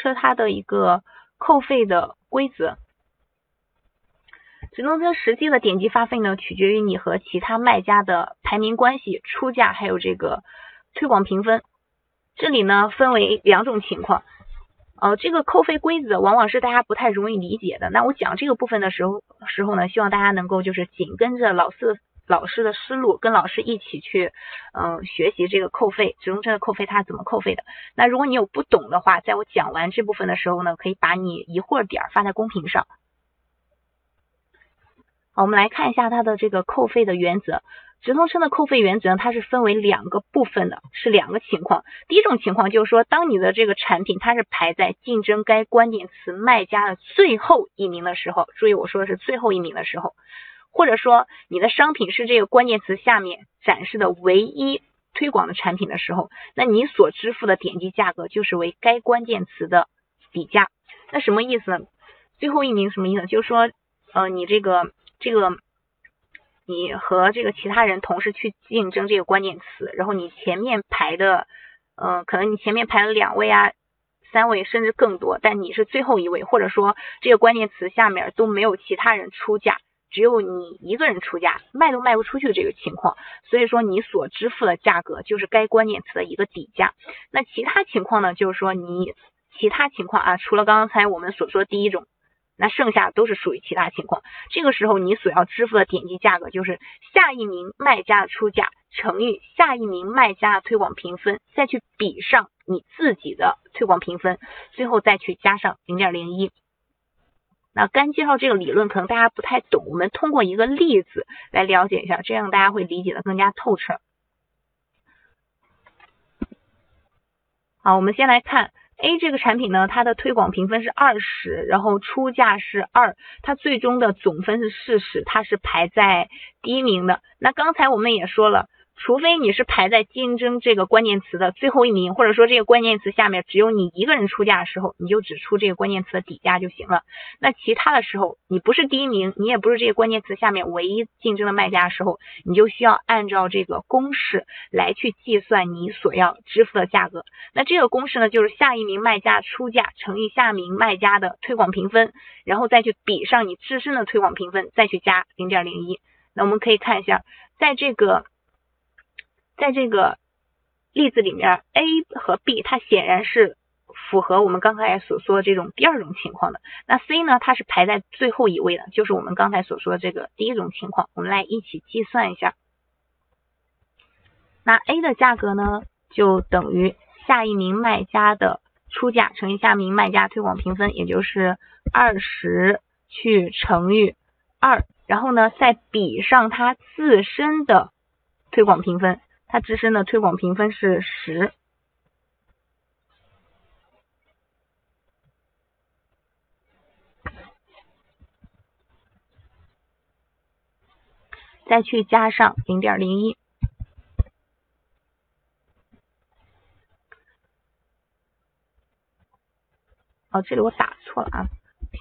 车它的一个扣费的规则。直通车实际的点击发费呢，取决于你和其他卖家的排名关系、出价，还有这个推广评分。这里呢分为两种情况，呃，这个扣费规则往往是大家不太容易理解的。那我讲这个部分的时候时候呢，希望大家能够就是紧跟着老师老师的思路，跟老师一起去嗯学习这个扣费直通车的扣费它怎么扣费的。那如果你有不懂的话，在我讲完这部分的时候呢，可以把你疑惑点发在公屏上。好，我们来看一下它的这个扣费的原则。直通车的扣费原则呢，它是分为两个部分的，是两个情况。第一种情况就是说，当你的这个产品它是排在竞争该关键词卖家的最后一名的时候，注意我说的是最后一名的时候，或者说你的商品是这个关键词下面展示的唯一推广的产品的时候，那你所支付的点击价格就是为该关键词的底价。那什么意思呢？最后一名什么意思？就是说，呃，你这个。这个你和这个其他人同时去竞争这个关键词，然后你前面排的，嗯，可能你前面排了两位啊、三位甚至更多，但你是最后一位，或者说这个关键词下面都没有其他人出价，只有你一个人出价，卖都卖不出去的这个情况，所以说你所支付的价格就是该关键词的一个底价。那其他情况呢，就是说你其他情况啊，除了刚才我们所说第一种。那剩下都是属于其他情况，这个时候你所要支付的点击价格就是下一名卖家的出价乘以下一名卖家的推广评分，再去比上你自己的推广评分，最后再去加上零点零一。那刚介绍这个理论，可能大家不太懂，我们通过一个例子来了解一下，这样大家会理解的更加透彻。好，我们先来看。A 这个产品呢，它的推广评分是二十，然后出价是二，它最终的总分是四十，它是排在第一名的。那刚才我们也说了。除非你是排在竞争这个关键词的最后一名，或者说这个关键词下面只有你一个人出价的时候，你就只出这个关键词的底价就行了。那其他的时候，你不是第一名，你也不是这个关键词下面唯一竞争的卖家的时候，你就需要按照这个公式来去计算你所要支付的价格。那这个公式呢，就是下一名卖家出价乘以下一名卖家的推广评分，然后再去比上你自身的推广评分，再去加零点零一。那我们可以看一下，在这个。在这个例子里面，A 和 B 它显然是符合我们刚才所说的这种第二种情况的。那 C 呢，它是排在最后一位的，就是我们刚才所说的这个第一种情况。我们来一起计算一下。那 A 的价格呢，就等于下一名卖家的出价乘以下一名卖家推广评分，也就是二十去乘以二，然后呢再比上它自身的推广评分。它自身的推广评分是十，再去加上零点零一。哦，这里我打错了啊！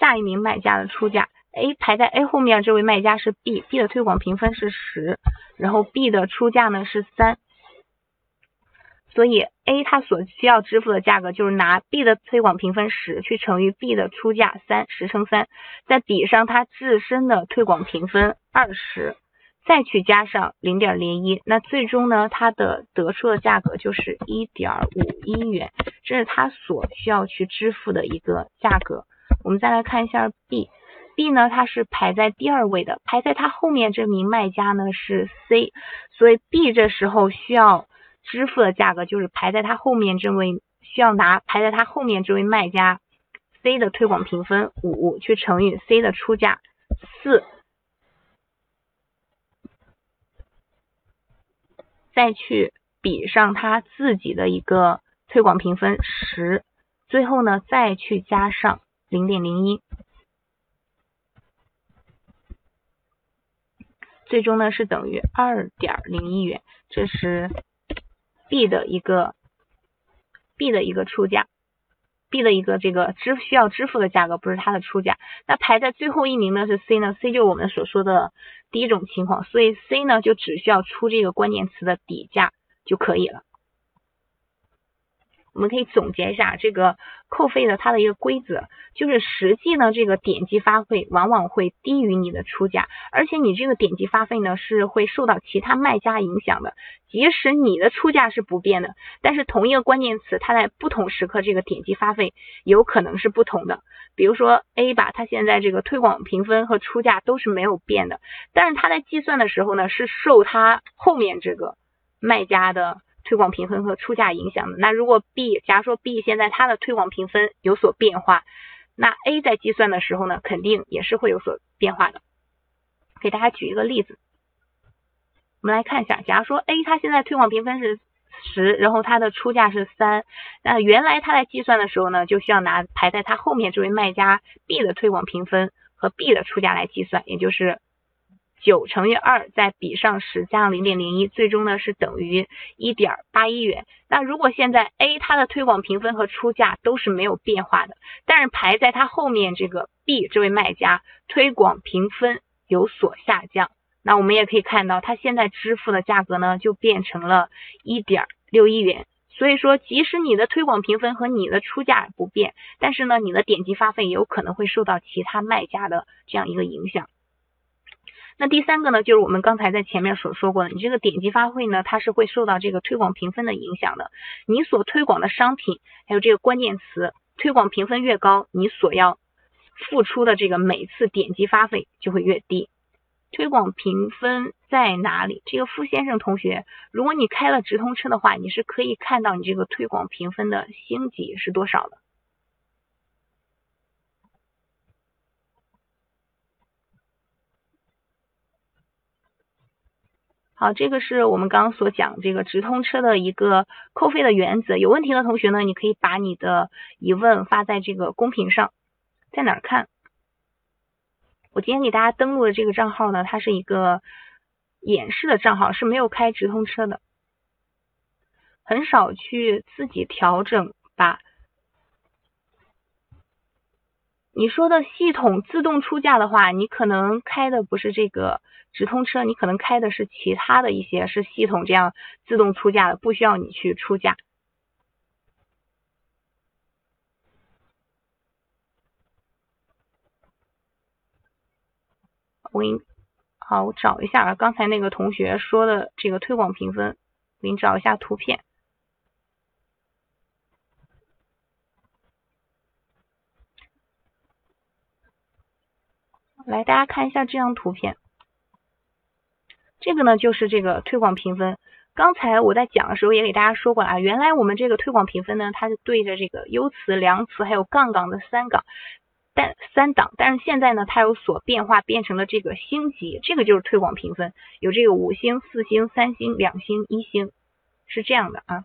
下一名卖家的出价，A 排在 A 后面这位卖家是 B，B 的推广评分是十。然后 B 的出价呢是三，所以 A 它所需要支付的价格就是拿 B 的推广评分十去乘以 B 的出价三，十乘三，再比上它自身的推广评分二十，再去加上零点零一，那最终呢它的得出的价格就是一点五一元，这是它所需要去支付的一个价格。我们再来看一下 B。B 呢，它是排在第二位的，排在它后面这名卖家呢是 C，所以 B 这时候需要支付的价格就是排在它后面这位需要拿排在它后面这位卖家 C 的推广评分五去乘以 C 的出价四，再去比上他自己的一个推广评分十，最后呢再去加上零点零一。最终呢是等于二点零一元，这是 B 的一个 B 的一个出价，B 的一个这个支需要支付的价格，不是它的出价。那排在最后一名的是 C 呢？C 就是我们所说的第一种情况，所以 C 呢就只需要出这个关键词的底价就可以了。我们可以总结一下这个扣费的它的一个规则，就是实际呢这个点击发费往往会低于你的出价，而且你这个点击发费呢是会受到其他卖家影响的，即使你的出价是不变的，但是同一个关键词它在不同时刻这个点击发费有可能是不同的。比如说 A 吧，它现在这个推广评分和出价都是没有变的，但是它在计算的时候呢是受它后面这个卖家的。推广评分和出价影响的，那如果 B，假如说 B 现在它的推广评分有所变化，那 A 在计算的时候呢，肯定也是会有所变化的。给大家举一个例子，我们来看一下，假如说 A 它现在推广评分是十，然后它的出价是三，那原来它在计算的时候呢，就需要拿排在它后面这位卖家 B 的推广评分和 B 的出价来计算，也就是。九乘以二再比上十加上零点零一，最终呢是等于一点八一元。那如果现在 A 它的推广评分和出价都是没有变化的，但是排在它后面这个 B 这位卖家推广评分有所下降，那我们也可以看到，它现在支付的价格呢就变成了一点六一元。所以说，即使你的推广评分和你的出价不变，但是呢，你的点击发费也有可能会受到其他卖家的这样一个影响。那第三个呢，就是我们刚才在前面所说过的，你这个点击发会呢，它是会受到这个推广评分的影响的。你所推广的商品还有这个关键词推广评分越高，你所要付出的这个每次点击发费就会越低。推广评分在哪里？这个付先生同学，如果你开了直通车的话，你是可以看到你这个推广评分的星级是多少的。好，这个是我们刚刚所讲这个直通车的一个扣费的原则。有问题的同学呢，你可以把你的疑问发在这个公屏上。在哪儿看？我今天给大家登录的这个账号呢，它是一个演示的账号，是没有开直通车的，很少去自己调整吧。你说的系统自动出价的话，你可能开的不是这个直通车，你可能开的是其他的一些是系统这样自动出价的，不需要你去出价。我给你，好，我找一下啊，刚才那个同学说的这个推广评分，我给你找一下图片。来，大家看一下这张图片，这个呢就是这个推广评分。刚才我在讲的时候也给大家说过了啊，原来我们这个推广评分呢，它是对着这个优词、良词还有杠杠的三杠，但三档，但是现在呢它有所变化，变成了这个星级，这个就是推广评分，有这个五星、四星、三星、两星、一星，是这样的啊。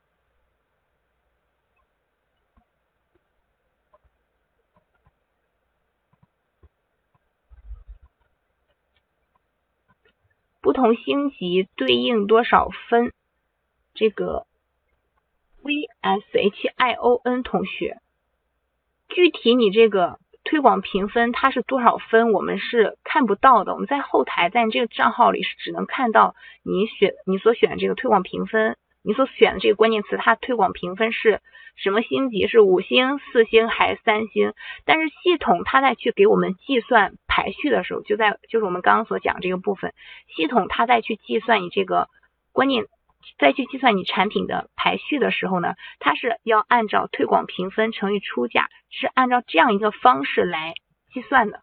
不同星级对应多少分？这个 V S H I O N 同学，具体你这个推广评分它是多少分，我们是看不到的。我们在后台，在你这个账号里是只能看到你选你所选的这个推广评分。你所选的这个关键词，它推广评分是什么星级？是五星、四星还是三星？但是系统它在去给我们计算排序的时候，就在就是我们刚刚所讲这个部分，系统它在去计算你这个关键，再去计算你产品的排序的时候呢，它是要按照推广评分乘以出价，是按照这样一个方式来计算的。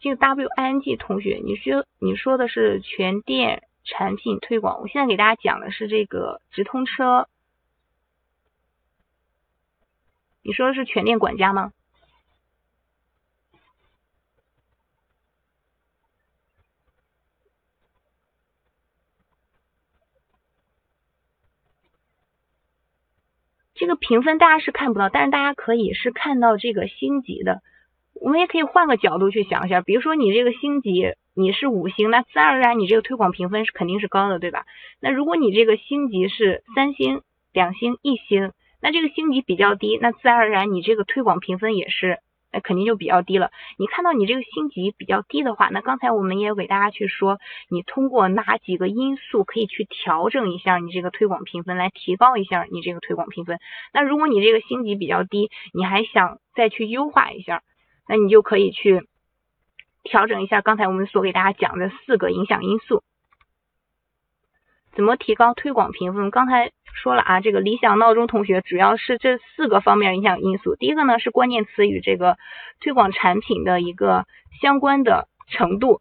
这个 W I N G 同学，你说你说的是全店产品推广，我现在给大家讲的是这个直通车。你说的是全店管家吗？这个评分大家是看不到，但是大家可以是看到这个星级的。我们也可以换个角度去想一下，比如说你这个星级你是五星，那自然而然你这个推广评分是肯定是高的，对吧？那如果你这个星级是三星、两星、一星，那这个星级比较低，那自然而然你这个推广评分也是。那肯定就比较低了。你看到你这个星级比较低的话，那刚才我们也给大家去说，你通过哪几个因素可以去调整一下你这个推广评分，来提高一下你这个推广评分。那如果你这个星级比较低，你还想再去优化一下，那你就可以去调整一下刚才我们所给大家讲的四个影响因素。怎么提高推广评分？刚才说了啊，这个理想闹钟同学主要是这四个方面影响因素。第一个呢是关键词与这个推广产品的一个相关的程度，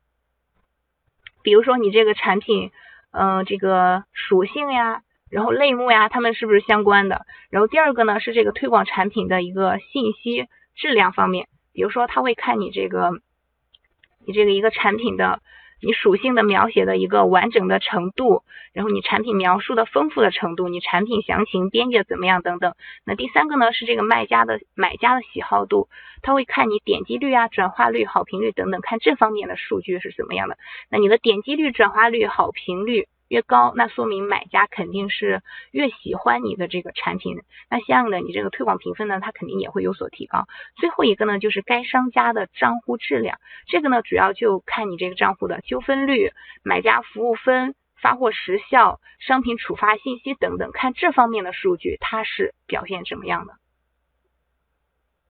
比如说你这个产品，嗯，这个属性呀，然后类目呀，它们是不是相关的？然后第二个呢是这个推广产品的一个信息质量方面，比如说他会看你这个，你这个一个产品的。你属性的描写的一个完整的程度，然后你产品描述的丰富的程度，你产品详情编辑的怎么样等等。那第三个呢是这个卖家的买家的喜好度，他会看你点击率啊、转化率、好评率等等，看这方面的数据是怎么样的。那你的点击率、转化率、好评率。越高，那说明买家肯定是越喜欢你的这个产品，那相应的你这个推广评分呢，它肯定也会有所提高。最后一个呢，就是该商家的账户质量，这个呢主要就看你这个账户的纠纷率、买家服务分、发货时效、商品处罚信息等等，看这方面的数据它是表现怎么样的。